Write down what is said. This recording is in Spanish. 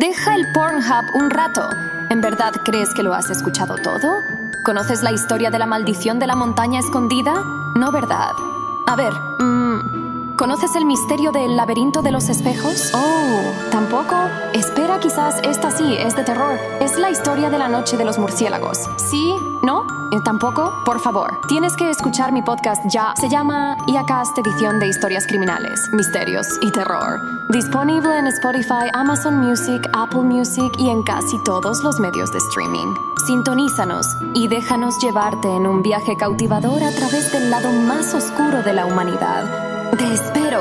Deja el Pornhub un rato. ¿En verdad crees que lo has escuchado todo? ¿Conoces la historia de la maldición de la montaña escondida? No, ¿verdad? A ver, mm, ¿conoces el misterio del laberinto de los espejos? Oh, ¿tampoco? Quizás esta sí es de terror. Es la historia de la noche de los murciélagos. ¿Sí? ¿No? ¿Eh, ¿Tampoco? Por favor, tienes que escuchar mi podcast ya. Se llama IACAST Edición de Historias Criminales, Misterios y Terror. Disponible en Spotify, Amazon Music, Apple Music y en casi todos los medios de streaming. Sintonízanos y déjanos llevarte en un viaje cautivador a través del lado más oscuro de la humanidad. Te espero